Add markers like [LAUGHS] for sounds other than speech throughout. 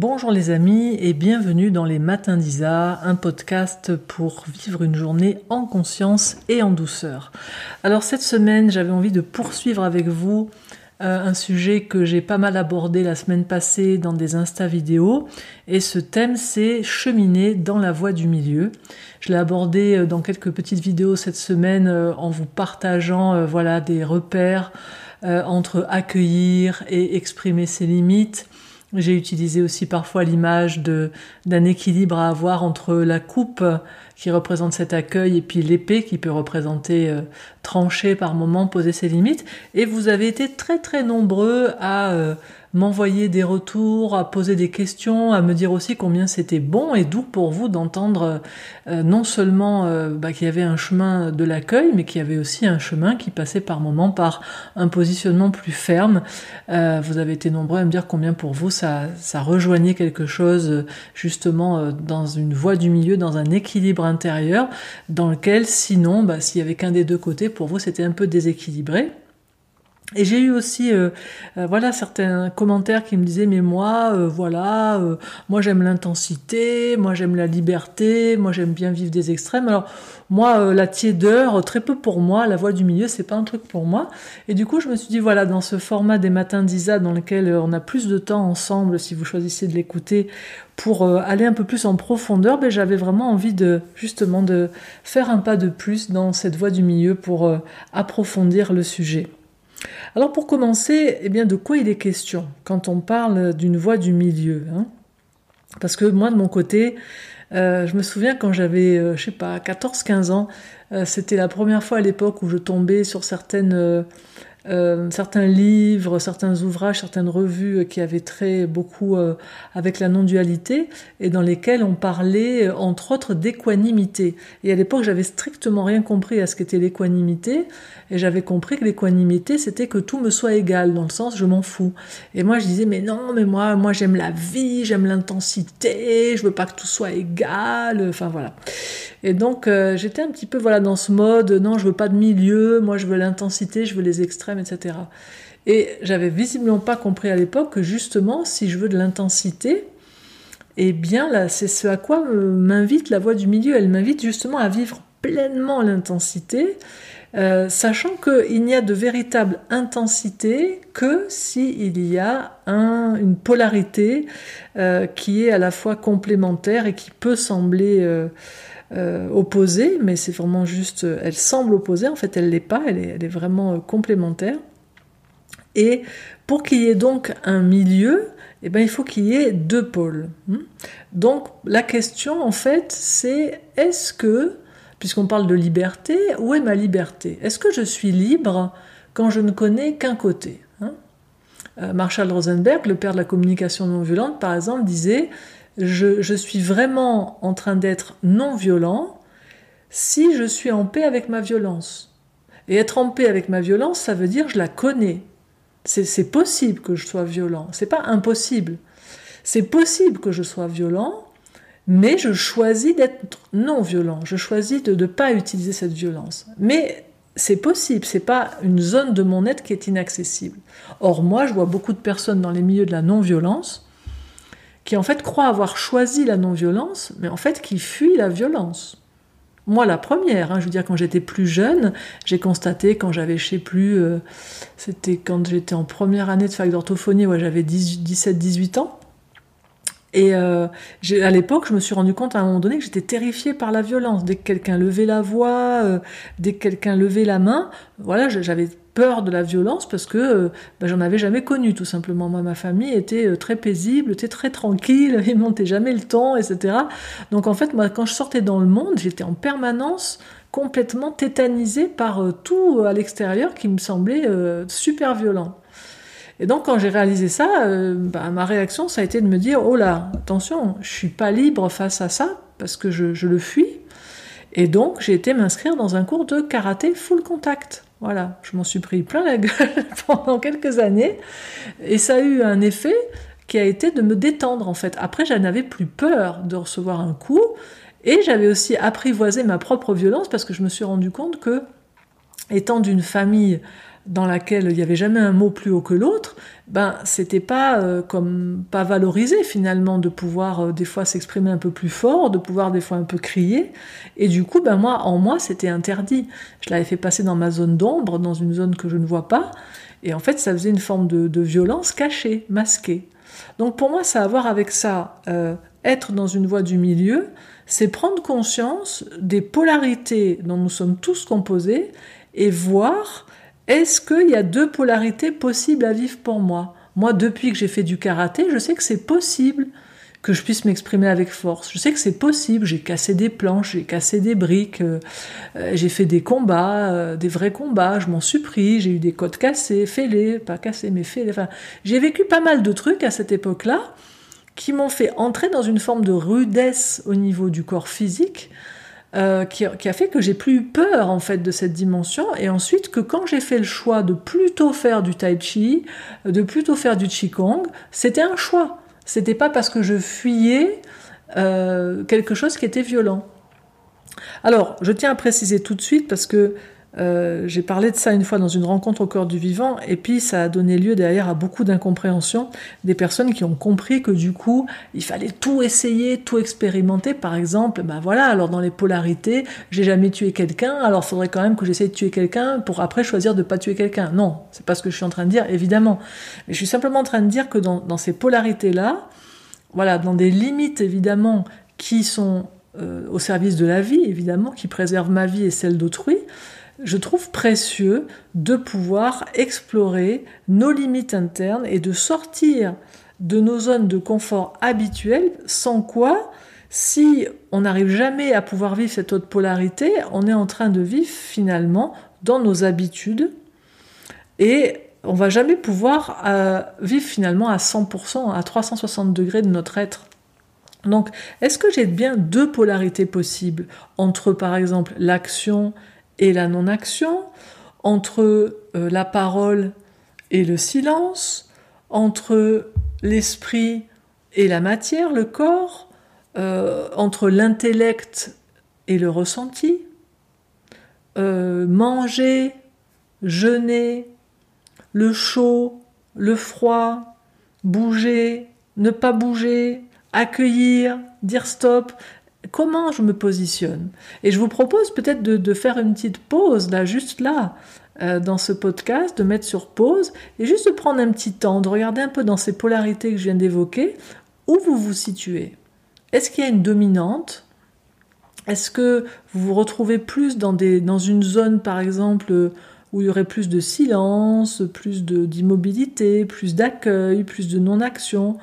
Bonjour les amis et bienvenue dans les Matins d'Isa, un podcast pour vivre une journée en conscience et en douceur. Alors cette semaine, j'avais envie de poursuivre avec vous euh, un sujet que j'ai pas mal abordé la semaine passée dans des Insta vidéos et ce thème c'est cheminer dans la voie du milieu. Je l'ai abordé euh, dans quelques petites vidéos cette semaine euh, en vous partageant voilà des repères entre accueillir et exprimer ses limites j'ai utilisé aussi parfois l'image d'un équilibre à avoir entre la coupe qui représente cet accueil et puis l'épée qui peut représenter euh, trancher par moment, poser ses limites. Et vous avez été très très nombreux à euh, m'envoyer des retours, à poser des questions, à me dire aussi combien c'était bon et doux pour vous d'entendre euh, non seulement bah, qu'il y avait un chemin de l'accueil, mais qu'il y avait aussi un chemin qui passait par moments par un positionnement plus ferme. Vous avez été nombreux à me dire combien pour vous ça, ça rejoignait quelque chose justement dans une voie du milieu, dans un équilibre intérieur, dans lequel sinon, bah, s'il y avait qu'un des deux côtés, pour vous c'était un peu déséquilibré. Et j'ai eu aussi, euh, euh, voilà, certains commentaires qui me disaient, mais moi, euh, voilà, moi j'aime l'intensité, moi j'aime la liberté, moi j'aime bien vivre des extrêmes. Alors moi, la tiédeur, très peu pour moi, la voix du milieu, c'est pas un truc pour moi. Et du coup, je me suis dit, voilà, dans ce format des matins d'Isa, dans lequel on a plus de temps ensemble, si vous choisissez de l'écouter, pour aller un peu plus en profondeur, ben, j'avais vraiment envie de, justement, de faire un pas de plus dans cette voie du milieu pour approfondir le sujet. Alors pour commencer, eh bien de quoi il est question quand on parle d'une voie du milieu hein? Parce que moi de mon côté, euh, je me souviens quand j'avais, euh, je sais pas, 14-15 ans, euh, c'était la première fois à l'époque où je tombais sur certaines euh, certains livres, certains ouvrages, certaines revues qui avaient trait beaucoup euh, avec la non-dualité et dans lesquels on parlait euh, entre autres d'équanimité. Et à l'époque, j'avais strictement rien compris à ce qu'était l'équanimité et j'avais compris que l'équanimité, c'était que tout me soit égal, dans le sens je m'en fous. Et moi, je disais mais non, mais moi, moi j'aime la vie, j'aime l'intensité, je veux pas que tout soit égal. Enfin voilà. Et donc j'étais un petit peu voilà dans ce mode non, je veux pas de milieu, moi je veux l'intensité, je veux les extrêmes etc. Et j'avais visiblement pas compris à l'époque que justement, si je veux de l'intensité, eh bien là, c'est ce à quoi m'invite la voie du milieu. Elle m'invite justement à vivre pleinement l'intensité, euh, sachant qu'il n'y a de véritable intensité que s'il y a une polarité euh, qui est à la fois complémentaire et qui peut sembler euh, euh, opposée, mais c'est vraiment juste, euh, elle semble opposée, en fait elle l'est pas, elle est, vraiment euh, complémentaire. Et pour qu'il y ait donc un milieu, eh ben, il faut qu'il y ait deux pôles. Hmm. Donc la question en fait c'est est-ce que, puisqu'on parle de liberté, où est ma liberté? Est-ce que je suis libre quand je ne connais qu'un côté hein? Marshall Rosenberg, le père de la communication non violente, par exemple, disait je, suis vraiment en train d'être non violent si je suis en paix avec ma violence. Et être en paix avec ma violence, ça veut dire je la connais. C'est possible que je sois violent. C'est pas impossible. C'est possible que je sois violent, mais je choisis d'être non violent. Je choisis de ne pas utiliser cette violence. Mais c'est possible. C'est pas une zone de mon être qui est inaccessible. Or moi, je vois beaucoup de personnes dans les milieux de la non-violence qui en fait croient avoir choisi la non-violence, mais en fait qui fuient la violence. Moi, la première, hein, je veux dire, quand j'étais plus jeune, j'ai constaté quand j'avais, je sais plus, euh, c'était quand j'étais en première année de fac d'orthophonie, ouais, j'avais 17-18 ans. Et euh, à l'époque, je me suis rendu compte à un moment donné que j'étais terrifiée par la violence. Dès que quelqu'un levait la voix, euh, dès que quelqu'un levait la main, voilà, j'avais peur de la violence parce que bah, j'en avais jamais connu tout simplement. Moi, ma famille était euh, très paisible, était très tranquille, [LAUGHS] ils montaient jamais le temps, etc. Donc en fait, moi, quand je sortais dans le monde, j'étais en permanence complètement tétanisée par euh, tout à l'extérieur qui me semblait super violent. Et donc quand j'ai réalisé ça, bah, ma réaction, ça a été de me dire, oh là, attention, je suis pas libre face à ça parce que je, je le fuis. Et donc j'ai été m'inscrire dans un cours de karaté full contact. Voilà, je m'en suis pris plein la gueule [LAUGHS] pendant quelques années et ça a eu un effet qui a été de me détendre en fait. Après, j'en avais plus peur de recevoir un coup et j'avais aussi apprivoisé ma propre violence parce que je me suis rendu compte que étant d'une famille dans laquelle il n'y avait jamais un mot plus haut que l'autre, ben c'était pas euh, comme pas valorisé finalement de pouvoir euh, des fois s'exprimer un peu plus fort, de pouvoir des fois un peu crier. Et du coup, ben moi en moi c'était interdit. Je l'avais fait passer dans ma zone d'ombre, dans une zone que je ne vois pas. Et en fait, ça faisait une forme de, violence cachée, masquée. Donc pour moi, ça a à voir avec ça. Euh, être dans une voie du milieu, c'est prendre conscience des polarités dont nous sommes tous composés et voir est-ce qu'il y a deux polarités possibles à vivre pour moi? Moi, depuis que j'ai fait du karaté, je sais que c'est possible que je puisse m'exprimer avec force. Je sais que c'est possible. J'ai cassé des planches, j'ai cassé des briques, euh, euh, j'ai fait des combats, euh, des vrais combats. Je m'en suis pris. J'ai eu des côtes cassées, fêlées, pas cassées, mais fêlées. Enfin, j'ai vécu pas mal de trucs à cette époque-là qui m'ont fait entrer dans une forme de rudesse au niveau du corps physique. Qui, qui, a fait que j'ai plus eu peur en fait de cette dimension et ensuite que quand j'ai fait le choix de plutôt faire du tai chi, de plutôt faire du qigong, c'était un choix. C'était pas parce que je fuyais euh, quelque chose qui était violent. Alors, je tiens à préciser tout de suite parce que euh, j'ai parlé de ça une fois dans une rencontre au corps du vivant, et puis ça a donné lieu derrière à beaucoup d'incompréhension des personnes qui ont compris que du coup, il fallait tout essayer, tout expérimenter. Par exemple, ben voilà, alors dans les polarités, j'ai jamais tué quelqu'un, alors faudrait quand même que j'essaie de tuer quelqu'un pour après choisir de pas tuer quelqu'un. Non, c'est pas ce que je suis en train de dire, évidemment. Mais je suis simplement en train de dire que dans, dans ces polarités-là, voilà, dans des limites évidemment qui sont euh, au service de la vie, évidemment, qui préservent ma vie et celle d'autrui, je trouve précieux de pouvoir explorer nos limites internes et de sortir de nos zones de confort habituelles, sans quoi, si on n'arrive jamais à pouvoir vivre cette autre polarité, on est en train de vivre finalement dans nos habitudes et on va jamais pouvoir euh, vivre finalement à 100%, à 360 degrés de notre être. Donc, est-ce que j'ai bien deux polarités possibles entre, par exemple, l'action la non-action, entre euh, la parole et le silence, entre l'esprit et la matière, le corps, euh, entre l'intellect et le ressenti, euh, manger, jeûner, le chaud, le froid, bouger, ne pas bouger, accueillir, dire stop, comment je me positionne. Et je vous propose peut-être de, faire une petite pause, là, juste là, euh, dans ce podcast, de mettre sur pause et juste de prendre un petit temps, de regarder un peu dans ces polarités que je viens d'évoquer, où vous vous situez. Est-ce qu'il y a une dominante? Est-ce que vous vous retrouvez plus dans, dans une zone, par exemple, où il y aurait plus de silence, plus d'immobilité, plus d'accueil, plus de non-action?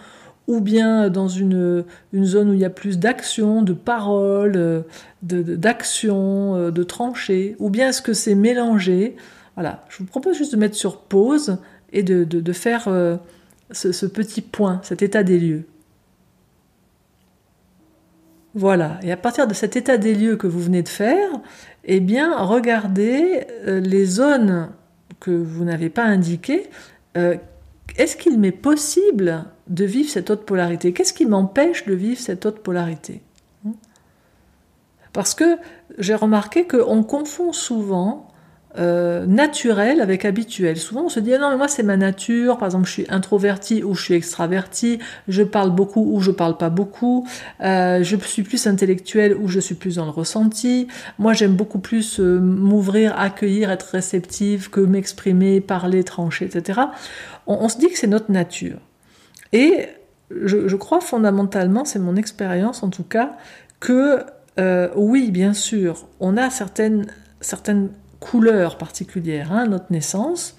Ou bien dans une, zone où il y a plus d'action, de parole, d'action, de, de, tranchées, ou bien est-ce que c'est mélangé Voilà, je vous propose juste de mettre sur pause et de, faire euh, ce, petit point, cet état des lieux. Voilà, et à partir de cet état des lieux que vous venez de faire, eh bien, regardez euh, les zones que vous n'avez pas indiquées. Euh, est-ce qu'il m'est possible de vivre cette autre polarité? Qu'est-ce qui m'empêche de vivre cette autre polarité? Parce que j'ai remarqué qu'on confond souvent euh, naturel avec habituel. Souvent on se dit ah non mais moi c'est ma nature, par exemple je suis introverti ou je suis extraverti, je parle beaucoup ou je parle pas beaucoup, euh, je suis plus intellectuel ou je suis plus dans le ressenti, moi j'aime beaucoup plus euh, m'ouvrir, accueillir, être réceptive que m'exprimer, parler, trancher, etc. On, se dit que c'est notre nature. Et je, crois fondamentalement, c'est mon expérience en tout cas, que oui bien sûr, on a certaines certaines couleur particulière hein, notre naissance.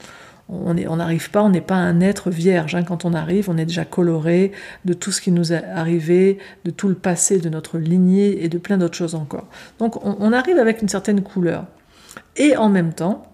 On n'arrive pas, on n'est pas un être vierge. Hein. Quand on arrive, on est déjà coloré de tout ce qui nous est arrivé, de tout le passé de notre lignée et de plein d'autres choses encore. Donc on, arrive avec une certaine couleur. Et en même temps,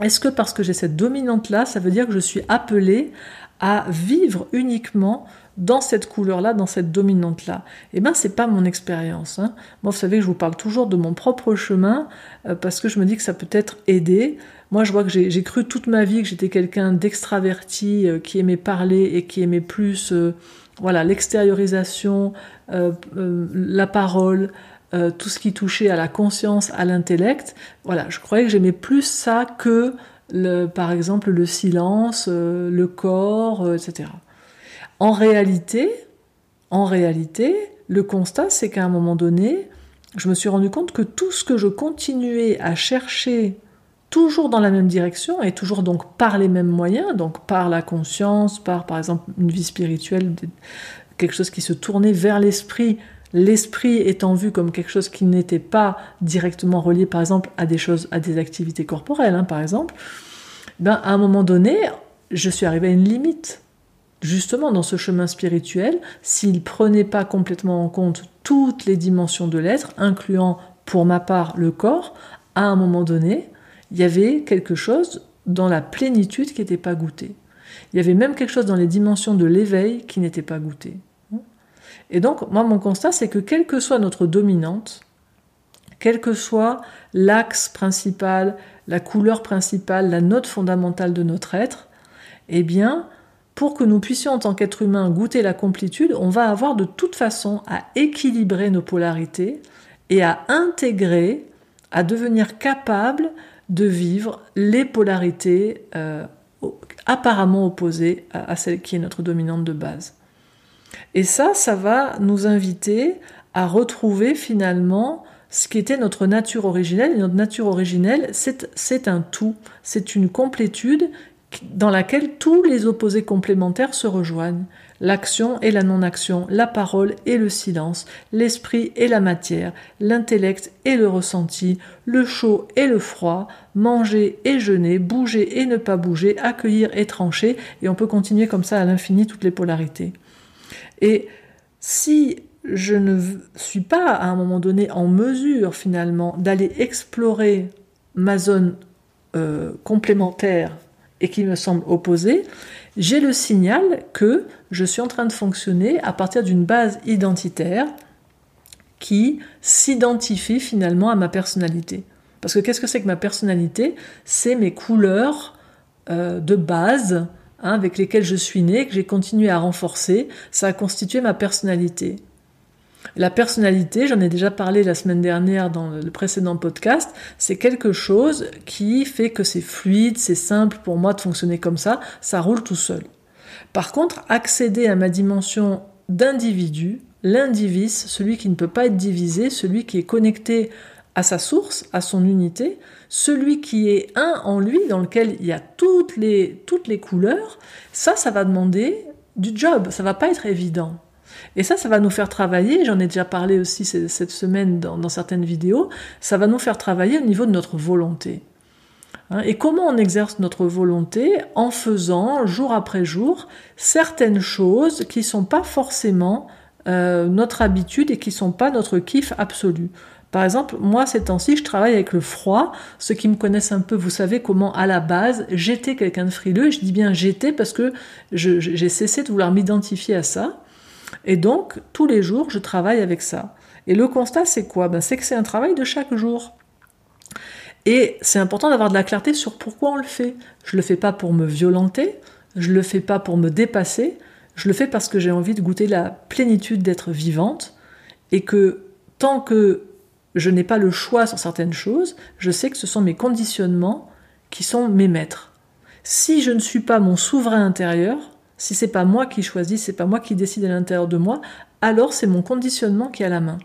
est-ce que parce que j'ai cette dominante-là, ça veut dire que je suis appelé à vivre uniquement dans cette couleur-là, dans cette dominante-là. Eh bien, c'est pas mon expérience. Hein. Moi, vous savez que je vous parle toujours de mon propre chemin euh, parce que je me dis que ça peut être aidé. Moi, je vois que j'ai cru toute ma vie que j'étais quelqu'un d'extraverti, euh, qui aimait parler et qui aimait plus, euh, voilà, l'extériorisation, la parole, tout ce qui touchait à la conscience, à l'intellect. Voilà, je croyais que j'aimais plus ça que par exemple le silence, le corps, etc. En réalité, le constat, c'est qu'à un moment donné, je me suis rendu compte que tout ce que je continuais à chercher toujours dans la même direction et toujours donc par les mêmes moyens, donc par la conscience, par par exemple une vie spirituelle, quelque chose qui se tournait vers l'esprit, l'esprit étant vu comme quelque chose qui n'était pas directement relié par exemple à des choses, à des activités corporelles, hein, par exemple, ben, à un moment donné, je suis arrivé à une limite. Justement, dans ce chemin spirituel, s'il prenait pas complètement en compte toutes les dimensions de l'être, incluant pour ma part le corps, à un moment donné, il y avait quelque chose dans la plénitude qui n'était pas goûté. Il y avait même quelque chose dans les dimensions de l'éveil qui n'était pas goûté. Et donc, moi, mon constat, c'est que quelle que soit notre dominante, quel que soit l'axe principal, la couleur principale, la note fondamentale de notre être, eh bien, pour que nous puissions en tant qu'être humain goûter la complétude, on va avoir de toute façon à équilibrer nos polarités et à intégrer, à devenir capable de vivre les polarités euh, apparemment opposées à, celle qui est notre dominante de base. Et ça, ça va nous inviter à retrouver finalement ce qui était notre nature originelle. Et notre nature originelle, c'est un tout, c'est une complétude dans laquelle tous les opposés complémentaires se rejoignent. L'action et la non-action, la parole et le silence, l'esprit et la matière, l'intellect et le ressenti, le chaud et le froid, manger et jeûner, bouger et ne pas bouger, accueillir et trancher, et on peut continuer comme ça à l'infini toutes les polarités. Et si je ne suis pas à un moment donné en mesure finalement d'aller explorer ma zone euh, complémentaire et qui me semble opposée, j'ai le signal que je suis en train de fonctionner à partir d'une base identitaire qui s'identifie finalement à ma personnalité. Parce que qu'est-ce que c'est que ma personnalité? C'est mes couleurs euh, de base hein, avec lesquelles je suis né, que j'ai continué à renforcer. Ça a constitué ma personnalité. La personnalité, j'en ai déjà parlé la semaine dernière dans le précédent podcast, c'est quelque chose qui fait que c'est fluide, c'est simple pour moi de fonctionner comme ça, ça roule tout seul. Par contre, accéder à ma dimension d'individu, l'indivis, celui qui ne peut pas être divisé, celui qui est connecté à sa source, à son unité, celui qui est un en lui, dans lequel il y a toutes les, toutes les couleurs, ça, ça va demander du job, ça va pas être évident. Et ça, ça va nous faire travailler, j'en ai déjà parlé aussi cette semaine dans, certaines vidéos, ça va nous faire travailler au niveau de notre volonté. Hein, et comment on exerce notre volonté En faisant, jour après jour, certaines choses qui ne sont pas forcément euh, notre habitude et qui ne sont pas notre kiff absolu. Par exemple, moi, ces temps-ci, je travaille avec le froid. Ceux qui me connaissent un peu, vous savez comment, à la base, j'étais quelqu'un de frileux. Je dis bien j'étais parce que j'ai cessé de vouloir m'identifier à ça. Et donc, tous les jours, je travaille avec ça. Et le constat, c'est quoi? Ben, C'est que c'est un travail de chaque jour. Et c'est important d'avoir de la clarté sur pourquoi on le fait. Je le fais pas pour me violenter, je le fais pas pour me dépasser, je le fais parce que j'ai envie de goûter la plénitude d'être vivante et que tant que je n'ai pas le choix sur certaines choses, je sais que ce sont mes conditionnements qui sont mes maîtres. Si je ne suis pas mon souverain intérieur, si c'est pas moi qui choisis, c'est pas moi qui décide à l'intérieur de moi, alors c'est mon conditionnement qui a la main.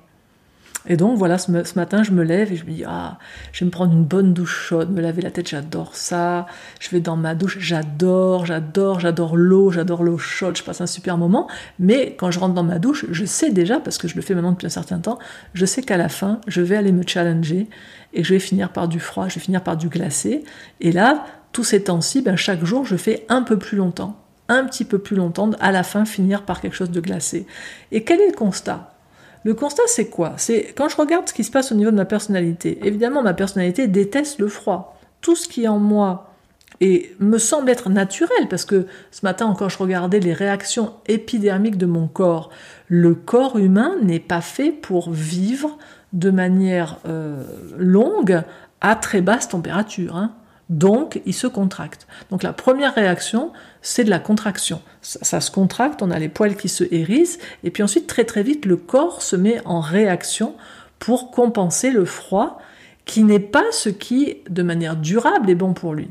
Et donc voilà, ce, matin, je me lève et je me dis ah, je vais me prendre une bonne douche chaude, me laver la tête, j'adore ça. Je vais dans ma douche, j'adore, j'adore, j'adore l'eau, j'adore l'eau chaude, je passe un super moment. Mais quand je rentre dans ma douche, je sais déjà parce que je le fais maintenant depuis un certain temps, je sais qu'à la fin, je vais aller me challenger et je vais finir par du froid, je vais finir par du glacé. Et là, tous ces temps-ci, ben, chaque jour, je fais un peu plus longtemps un petit peu plus longtemps, à la fin finir par quelque chose de glacé. Et quel est le constat? Le constat, c'est quoi? C'est quand je regarde ce qui se passe au niveau de ma personnalité. Évidemment, ma personnalité déteste le froid. Tout ce qui est en moi et me semble être naturel, parce que ce matin encore, je regardais les réactions épidermiques de mon corps. Le corps humain n'est pas fait pour vivre de manière euh, longue à très basse température. Hein. Donc, il se contracte. Donc, la première réaction, c'est de la contraction. Ça, se contracte, on a les poils qui se hérissent, et puis ensuite, très très vite, le corps se met en réaction pour compenser le froid, qui n'est pas ce qui, de manière durable, est bon pour lui.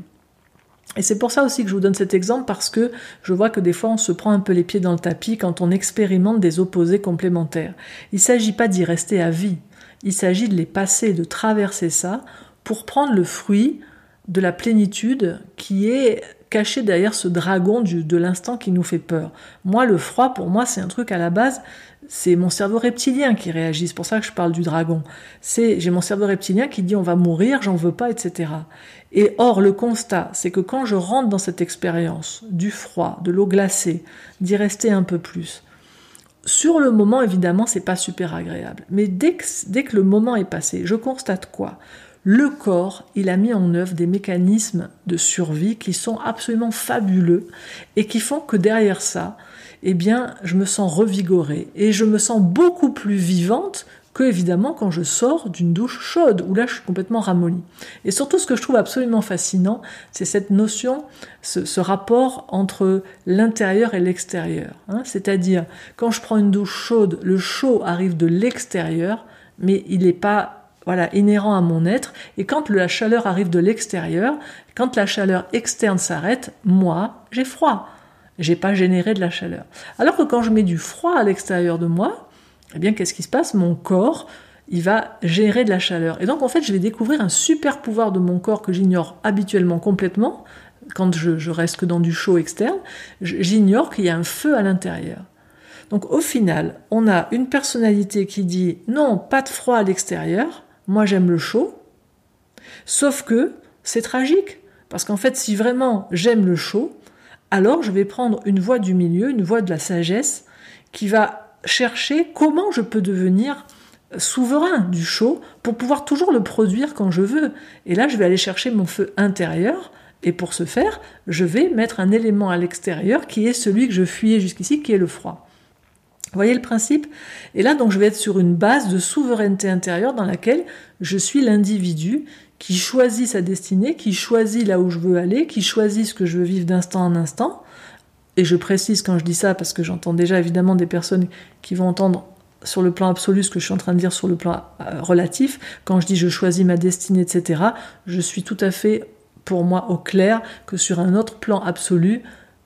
Et c'est pour ça aussi que je vous donne cet exemple parce que je vois que des fois on se prend un peu les pieds dans le tapis quand on expérimente des opposés complémentaires. Il ne s'agit pas d'y rester à vie, il s'agit de les passer, de traverser ça pour prendre le fruit de la plénitude qui est caché derrière ce dragon de l'instant qui nous fait peur. Moi, le froid, pour moi, c'est un truc à la base, c'est mon cerveau reptilien qui réagit. C'est pour ça que je parle du dragon. C'est, j'ai mon cerveau reptilien qui dit on va mourir, j'en veux pas, etc. Et or, le constat, c'est que quand je rentre dans cette expérience du froid, de l'eau glacée, d'y rester un peu plus, sur le moment, évidemment, c'est pas super agréable. Mais dès dès que le moment est passé, je constate quoi? Le corps, il a mis en œuvre des mécanismes de survie qui sont absolument fabuleux et qui font que derrière ça, eh bien, je me sens revigorée et je me sens beaucoup plus vivante que évidemment quand je sors d'une douche chaude où là je suis complètement ramollie. Et surtout ce que je trouve absolument fascinant, c'est cette notion, ce, rapport entre l'intérieur et l'extérieur. Hein. C'est-à-dire quand je prends une douche chaude, le chaud arrive de l'extérieur, mais il n'est pas voilà, inhérent à mon être. Et quand la chaleur arrive de l'extérieur, quand la chaleur externe s'arrête, moi, j'ai froid. J'ai pas généré de la chaleur. Alors que quand je mets du froid à l'extérieur de moi, eh bien, qu'est-ce qui se passe? Mon corps, il va gérer de la chaleur. Et donc, en fait, je vais découvrir un super pouvoir de mon corps que j'ignore habituellement complètement. Quand je, je reste que dans du chaud externe, j'ignore qu'il y a un feu à l'intérieur. Donc au final, on a une personnalité qui dit non, pas de froid à l'extérieur, moi j'aime le chaud. Sauf que c'est tragique, parce qu'en fait, si vraiment j'aime le chaud, alors je vais prendre une voie du milieu, une voie de la sagesse, qui va chercher comment je peux devenir souverain du chaud pour pouvoir toujours le produire quand je veux. Et là, je vais aller chercher mon feu intérieur. Et pour ce faire, je vais mettre un élément à l'extérieur qui est celui que je fuyais jusqu'ici, qui est le froid. Voyez le principe? Et là, donc, je vais être sur une base de souveraineté intérieure dans laquelle je suis l'individu qui choisit sa destinée, qui choisit là où je veux aller, qui choisit ce que je veux vivre d'instant en instant. Et je précise quand je dis ça, parce que j'entends déjà évidemment des personnes qui vont entendre sur le plan absolu ce que je suis en train de dire sur le plan euh, relatif. Quand je dis je choisis ma destinée, etc., je suis tout à fait, pour moi, au clair que sur un autre plan absolu,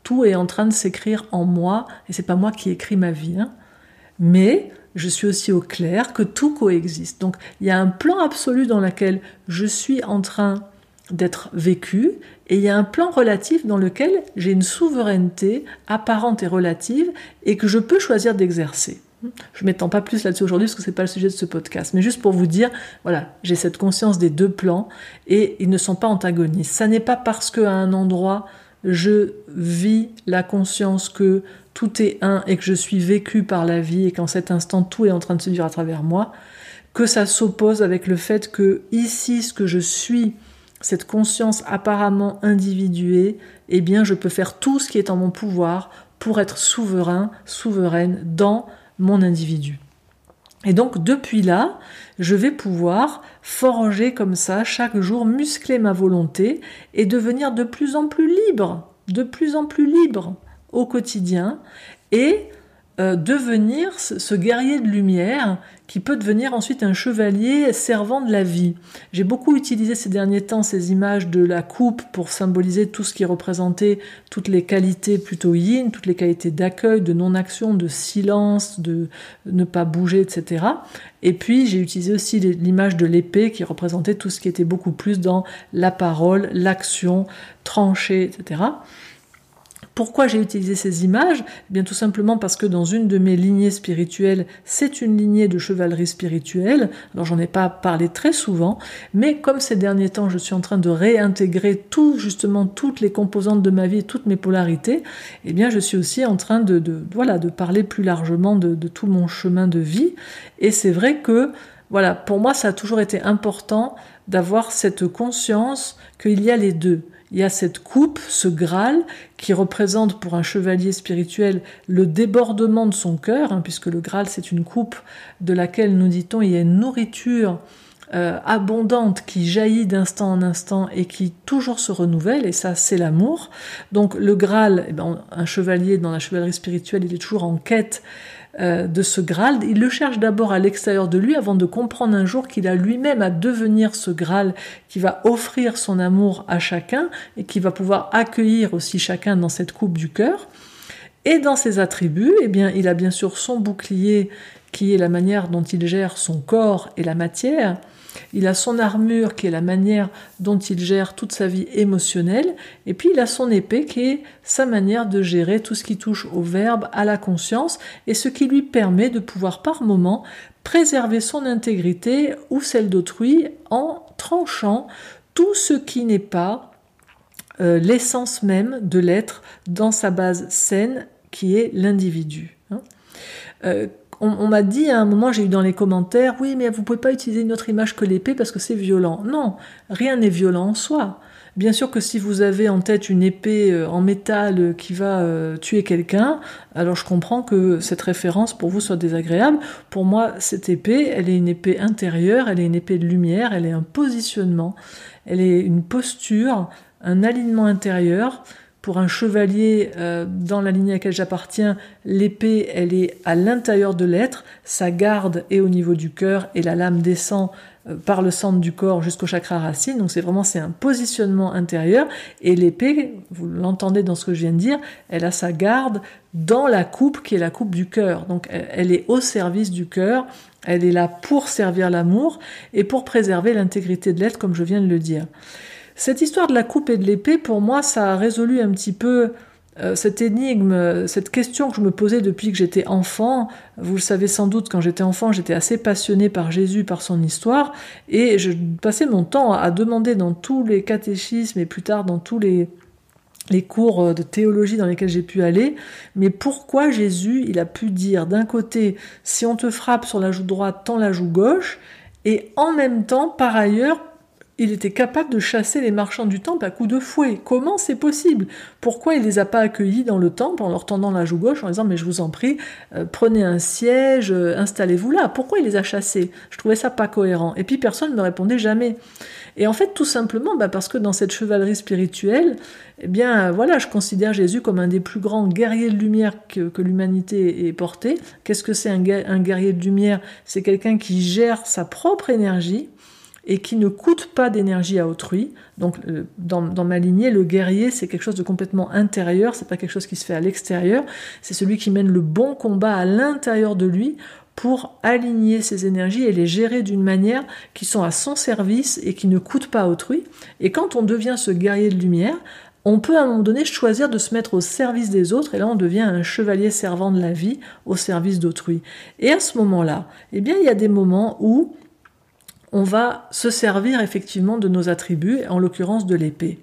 tout est en train de s'écrire en moi, et c'est pas moi qui écris ma vie. Hein. Mais je suis aussi au clair que tout coexiste. Donc il y a un plan absolu dans lequel je suis en train d'être vécu, et il y a un plan relatif dans lequel j'ai une souveraineté apparente et relative, et que je peux choisir d'exercer. Je m'étends pas plus là-dessus aujourd'hui parce que ce n'est pas le sujet de ce podcast, mais juste pour vous dire, voilà, j'ai cette conscience des deux plans et ils ne sont pas antagonistes. Ça n'est pas parce qu'à un endroit je vis la conscience que tout est un et que je suis vécu par la vie et qu'en cet instant tout est en train de se vivre à travers moi, que ça s'oppose avec le fait que ici ce que je suis, cette conscience apparemment individuée, eh bien je peux faire tout ce qui est en mon pouvoir pour être souverain, souveraine dans mon individu. Et donc depuis là, je vais pouvoir forger comme ça chaque jour, muscler ma volonté et devenir de plus en plus libre, de plus en plus libre au quotidien et euh, devenir ce, guerrier de lumière qui peut devenir ensuite un chevalier servant de la vie. J'ai beaucoup utilisé ces derniers temps ces images de la coupe pour symboliser tout ce qui représentait toutes les qualités plutôt yin, toutes les qualités d'accueil, de non-action, de silence, de ne pas bouger, etc. Et puis j'ai utilisé aussi l'image de l'épée qui représentait tout ce qui était beaucoup plus dans la parole, l'action, trancher, etc. Pourquoi j'ai utilisé ces images eh Bien tout simplement parce que dans une de mes lignées spirituelles, c'est une lignée de chevalerie spirituelle. Alors j'en ai pas parlé très souvent, mais comme ces derniers temps, je suis en train de réintégrer tout justement toutes les composantes de ma vie, toutes mes polarités, eh bien je suis aussi en train de, voilà de parler plus largement de, de tout mon chemin de vie. Et c'est vrai que voilà, pour moi, ça a toujours été important d'avoir cette conscience qu'il y a les deux il y a cette coupe, ce Graal, qui représente pour un chevalier spirituel le débordement de son cœur, hein, puisque le Graal c'est une coupe de laquelle, nous dit-on, il y a une nourriture euh, abondante qui jaillit d'instant en instant et qui toujours se renouvelle, et ça c'est l'amour. Donc le Graal, eh ben, un chevalier dans la chevalerie spirituelle, il est toujours en quête euh, de ce Graal, il le cherche d'abord à l'extérieur de lui avant de comprendre un jour qu'il a lui-même à devenir ce Graal qui va offrir son amour à chacun et qui va pouvoir accueillir aussi chacun dans cette coupe du cœur. Et dans ses attributs, eh bien, il a bien sûr son bouclier qui est la manière dont il gère son corps et la matière. Il a son armure qui est la manière dont il gère toute sa vie émotionnelle. Et puis il a son épée qui est sa manière de gérer tout ce qui touche au verbe, à la conscience, et ce qui lui permet de pouvoir par moment préserver son intégrité ou celle d'autrui en tranchant tout ce qui n'est pas euh, l'essence même de l'être dans sa base saine qui est l'individu. Hein. Euh, on, m'a dit à un moment, j'ai eu dans les commentaires, oui, mais vous pouvez pas utiliser une autre image que l'épée parce que c'est violent. Non, rien n'est violent en soi. Bien sûr que si vous avez en tête une épée euh, en métal qui va euh, tuer quelqu'un, alors je comprends que cette référence pour vous soit désagréable. Pour moi, cette épée, elle est une épée intérieure, elle est une épée de lumière, elle est un positionnement, elle est une posture, un alignement intérieur pour un chevalier euh, dans la ligne à laquelle j'appartiens, l'épée, elle est à l'intérieur de l'être, sa garde est au niveau du cœur et la lame descend euh, par le centre du corps jusqu'au chakra racine. Donc c'est vraiment c'est un positionnement intérieur et l'épée, vous l'entendez dans ce que je viens de dire, elle a sa garde dans la coupe qui est la coupe du cœur. Donc elle est au service du cœur, elle est là pour servir l'amour et pour préserver l'intégrité de l'être comme je viens de le dire. Cette histoire de la coupe et de l'épée, pour moi, ça a résolu un petit peu euh, cette énigme, cette question que je me posais depuis que j'étais enfant. Vous le savez sans doute, quand j'étais enfant, j'étais assez passionné par Jésus, par son histoire, et je passais mon temps à demander dans tous les catéchismes et plus tard dans tous les, les cours de théologie dans lesquels j'ai pu aller, mais pourquoi Jésus, il a pu dire d'un côté, si on te frappe sur la joue droite, tends la joue gauche, et en même temps, par ailleurs, il était capable de chasser les marchands du temple à coups de fouet. Comment c'est possible? Pourquoi il les a pas accueillis dans le temple en leur tendant la joue gauche en disant mais je vous en prie, euh, prenez un siège, euh, installez-vous là Pourquoi il les a chassés? Je trouvais ça pas cohérent. Et puis personne ne me répondait jamais. Et en fait, tout simplement, bah, parce que dans cette chevalerie spirituelle, eh bien, voilà, je considère Jésus comme un des plus grands guerriers de lumière que, l'humanité ait porté. Qu'est-ce que c'est un guerrier de lumière? C'est quelqu'un qui gère sa propre énergie, et qui ne coûte pas d'énergie à autrui. Donc euh, dans, ma lignée, le guerrier, c'est quelque chose de complètement intérieur, c'est pas quelque chose qui se fait à l'extérieur, c'est celui qui mène le bon combat à l'intérieur de lui pour aligner ses énergies et les gérer d'une manière qui sont à son service et qui ne coûtent pas à autrui. Et quand on devient ce guerrier de lumière, on peut à un moment donné choisir de se mettre au service des autres et là on devient un chevalier servant de la vie au service d'autrui. Et à ce moment-là, eh bien il y a des moments où on va se servir effectivement de nos attributs, en l'occurrence de l'épée.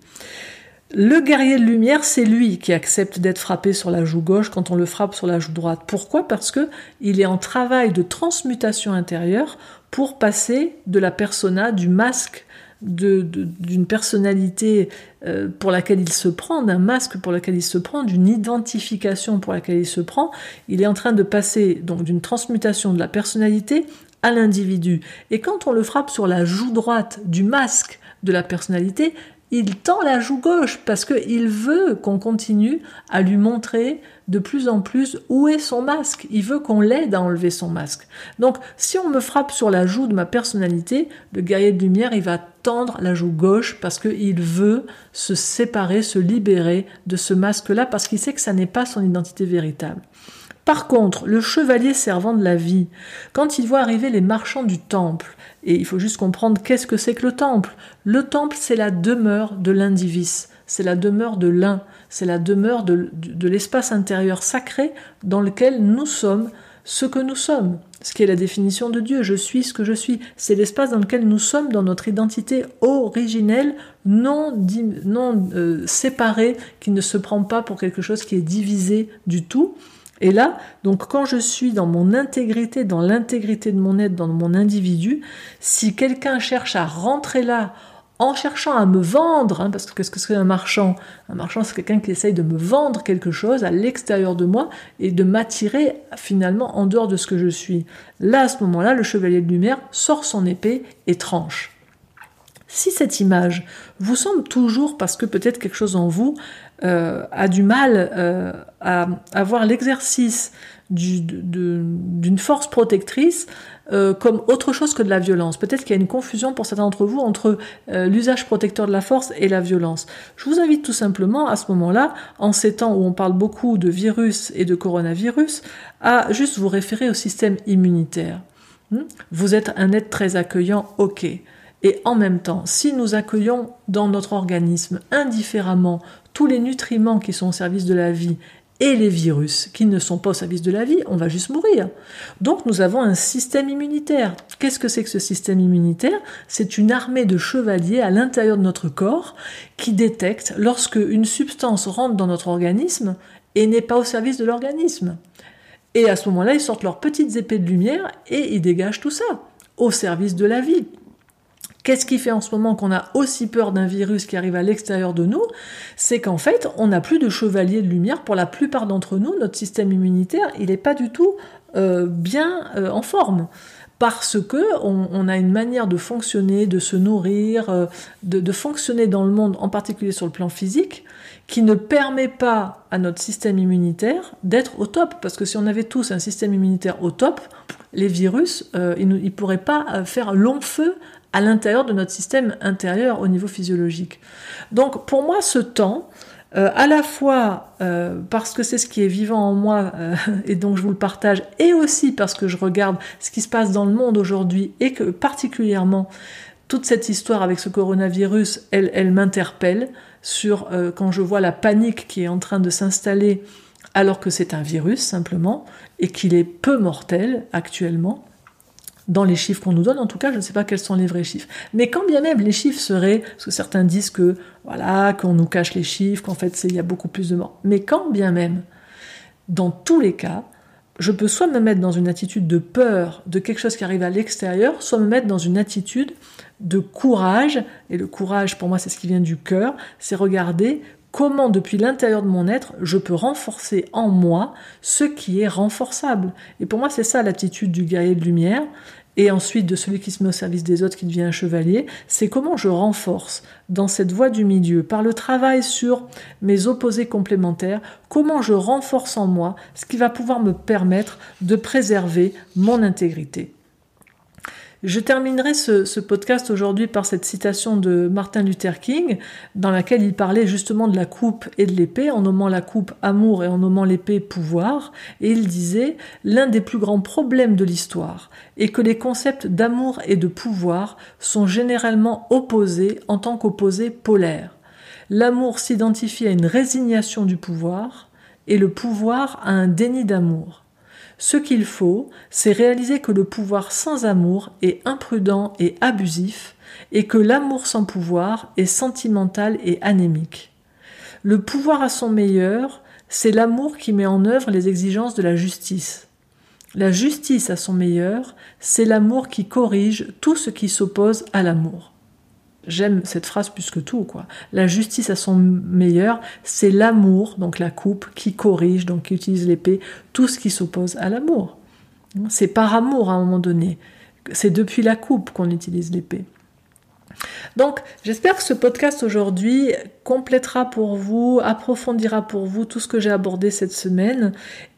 Le guerrier de lumière, c'est lui qui accepte d'être frappé sur la joue gauche quand on le frappe sur la joue droite. Pourquoi? Parce que il est en travail de transmutation intérieure pour passer de la persona, du masque d'une personnalité euh, pour laquelle il se prend, d'un masque pour lequel il se prend, d'une identification pour laquelle il se prend. Il est en train de passer donc d'une transmutation de la personnalité à l'individu. Et quand on le frappe sur la joue droite du masque de la personnalité, il tend la joue gauche parce qu'il veut qu'on continue à lui montrer de plus en plus où est son masque. Il veut qu'on l'aide à enlever son masque. Donc, si on me frappe sur la joue de ma personnalité, le guerrier de lumière, il va tendre la joue gauche parce qu'il veut se séparer, se libérer de ce masque-là parce qu'il sait que ça n'est pas son identité véritable. Par contre, le chevalier servant de la vie, quand il voit arriver les marchands du temple, et il faut juste comprendre qu'est-ce que c'est que le temple. Le temple, c'est la demeure de l'indivice, c'est la demeure de l'un, c'est la demeure de, l'espace intérieur sacré dans lequel nous sommes ce que nous sommes, ce qui est la définition de Dieu, je suis ce que je suis. C'est l'espace dans lequel nous sommes dans notre identité originelle, non, non euh, séparée, qui ne se prend pas pour quelque chose qui est divisé du tout. Et là, donc quand je suis dans mon intégrité, dans l'intégrité de mon être, dans mon individu, si quelqu'un cherche à rentrer là en cherchant à me vendre, hein, parce que qu'est-ce que c'est un marchand? Un marchand, c'est quelqu'un qui essaye de me vendre quelque chose à l'extérieur de moi et de m'attirer finalement en dehors de ce que je suis. Là, à ce moment-là, le chevalier de lumière sort son épée et tranche. Si cette image vous semble toujours, parce que peut-être quelque chose en vous euh, a du mal euh, à avoir l'exercice d'une force protectrice euh, comme autre chose que de la violence. Peut-être qu'il y a une confusion pour certains d'entre vous entre l'usage protecteur de la force et la violence. Je vous invite tout simplement à ce moment-là, en ces temps où on parle beaucoup de virus et de coronavirus, à juste vous référer au système immunitaire. Hmm? Vous êtes un être très accueillant, ok. Et en même temps, si nous accueillons dans notre organisme indifféremment tous les nutriments qui sont au service de la vie et les virus qui ne sont pas au service de la vie, on va juste mourir. Donc nous avons un système immunitaire. Qu'est-ce que c'est que ce système immunitaire? C'est une armée de chevaliers à l'intérieur de notre corps qui détecte lorsque une substance rentre dans notre organisme et n'est pas au service de l'organisme. Et à ce moment-là, ils sortent leurs petites épées de lumière et ils dégagent tout ça au service de la vie. Qu'est-ce qui fait en ce moment qu'on a aussi peur d'un virus qui arrive à l'extérieur de nous? C'est qu'en fait, on n'a plus de chevalier de lumière pour la plupart d'entre nous. Notre système immunitaire, il n'est pas du tout euh, bien euh, en forme parce que on, a une manière de fonctionner, de se nourrir, euh, de, de, fonctionner dans le monde, en particulier sur le plan physique, qui ne permet pas à notre système immunitaire d'être au top. Parce que si on avait tous un système immunitaire au top, les virus, ils ne pourraient pas faire long feu à l'intérieur de notre système intérieur au niveau physiologique. Donc pour moi, ce temps, euh, à la fois euh, parce que c'est ce qui est vivant en moi euh, [LAUGHS] et donc je vous le partage, et aussi parce que je regarde ce qui se passe dans le monde aujourd'hui et que particulièrement toute cette histoire avec ce coronavirus, elle, elle m'interpelle sur quand je vois la panique qui est en train de s'installer alors que c'est un virus simplement et qu'il est peu mortel actuellement dans les chiffres qu'on nous donne. En tout cas, je ne sais pas quels sont les vrais chiffres. Mais quand bien même les chiffres seraient, parce que certains disent que voilà, qu'on nous cache les chiffres, qu'en fait il y a beaucoup plus de morts. Mais quand bien même, dans tous les cas, je peux soit me mettre dans une attitude de peur de quelque chose qui arrive à l'extérieur, soit me mettre dans une attitude de courage. Et le courage, pour moi, c'est ce qui vient du cœur. C'est regarder comment depuis l'intérieur de mon être, je peux renforcer en moi ce qui est renforçable. Et pour moi, c'est ça l'attitude du guerrier de lumière, et ensuite de celui qui se met au service des autres, qui devient un chevalier, c'est comment je renforce dans cette voie du milieu, par le travail sur mes opposés complémentaires, comment je renforce en moi ce qui va pouvoir me permettre de préserver mon intégrité. Je terminerai ce, podcast aujourd'hui par cette citation de Martin Luther King, dans laquelle il parlait justement de la coupe et de l'épée, en nommant la coupe amour et en nommant l'épée pouvoir, et il disait L'un des plus grands problèmes de l'histoire est que les concepts d'amour et de pouvoir sont généralement opposés en tant qu'opposés polaires. L'amour s'identifie à une résignation du pouvoir, et le pouvoir à un déni d'amour. Ce qu'il faut, c'est réaliser que le pouvoir sans amour est imprudent et abusif, et que l'amour sans pouvoir est sentimental et anémique. Le pouvoir à son meilleur, c'est l'amour qui met en œuvre les exigences de la justice. La justice à son meilleur, c'est l'amour qui corrige tout ce qui s'oppose à l'amour. J'aime cette phrase plus que tout, quoi. La justice à son meilleur, c'est l'amour, donc la coupe, qui corrige, donc qui utilise l'épée, tout ce qui s'oppose à l'amour. C'est par amour à un moment donné. C'est depuis la coupe qu'on utilise l'épée. Donc, j'espère que ce podcast aujourd'hui complétera pour vous, approfondira pour vous tout ce que j'ai abordé cette semaine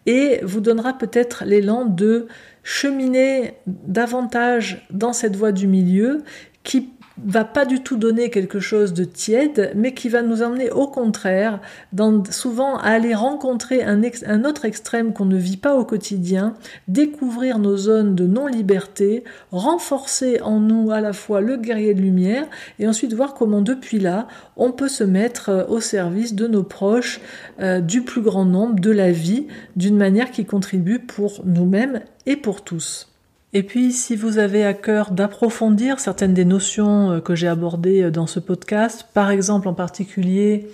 et vous donnera peut-être l'élan de cheminer davantage dans cette voie du milieu qui va pas du tout donner quelque chose de tiède, mais qui va nous emmener au contraire, dans, souvent à aller rencontrer un, autre extrême qu'on ne vit pas au quotidien, découvrir nos zones de non-liberté, renforcer en nous à la fois le guerrier de lumière, et ensuite voir comment depuis là, on peut se mettre euh, au service de nos proches, euh, du plus grand nombre, de la vie, d'une manière qui contribue pour nous-mêmes et pour tous. Et puis, si vous avez à cœur d'approfondir certaines des notions euh, que j'ai abordées euh, dans ce podcast, par exemple en particulier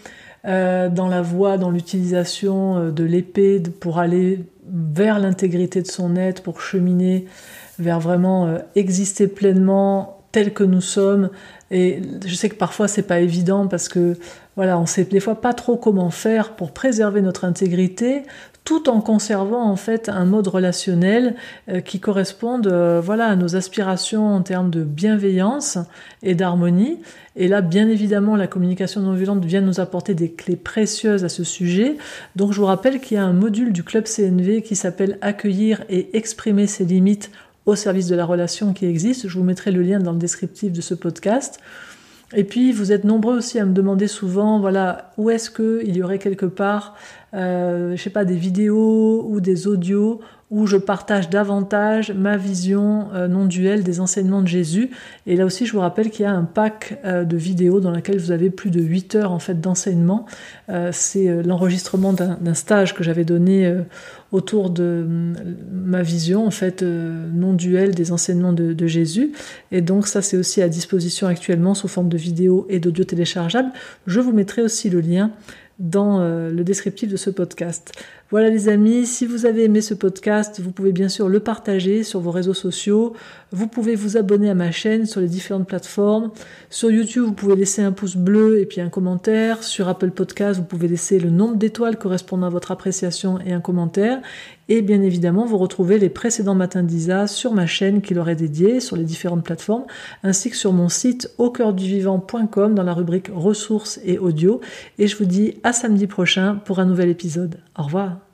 euh, dans la voie, dans l'utilisation de l'épée pour aller vers l'intégrité de son être, pour cheminer vers vraiment exister pleinement tel que nous sommes. Et je sais que parfois c'est pas évident parce que voilà, on sait des fois pas trop comment faire pour préserver notre intégrité tout en conservant en fait un mode relationnel euh, qui corresponde euh, voilà à nos aspirations en termes de bienveillance et d'harmonie. Et là, bien évidemment, la communication non violente vient nous apporter des clés précieuses à ce sujet. Donc, je vous rappelle qu'il y a un module du club CNV qui s'appelle Accueillir et exprimer ses limites au service de la relation qui existe. Je vous mettrai le lien dans le descriptif de ce podcast. Et puis, vous êtes nombreux aussi à me demander souvent, voilà, où est-ce qu'il y aurait quelque part, euh, je sais pas, des vidéos ou des audios où je partage davantage ma vision euh, non duelle des enseignements de Jésus. Et là aussi, je vous rappelle qu'il y a un pack euh, de vidéos dans lequel vous avez plus de 8 heures en fait d'enseignement. Euh, c'est l'enregistrement d'un stage que j'avais donné autour de ma vision en fait non duelle des enseignements de, de, Jésus. Et donc ça, c'est aussi à disposition actuellement sous forme de vidéos et d'audio téléchargeables. Je vous mettrai aussi le lien dans le descriptif de ce podcast. Voilà les amis, si vous avez aimé ce podcast, vous pouvez bien sûr le partager sur vos réseaux sociaux. Vous pouvez vous abonner à ma chaîne sur les différentes plateformes. Sur YouTube, vous pouvez laisser un pouce bleu et puis un commentaire. Sur Apple Podcast, vous pouvez laisser le nombre d'étoiles correspondant à votre appréciation et un commentaire. Et bien évidemment, vous retrouvez les précédents matins d'Isa sur ma chaîne qui leur est dédiée, sur les différentes plateformes, ainsi que sur mon site au vivant.com dans la rubrique ressources et audio. Et je vous dis à samedi prochain pour un nouvel épisode. Au revoir.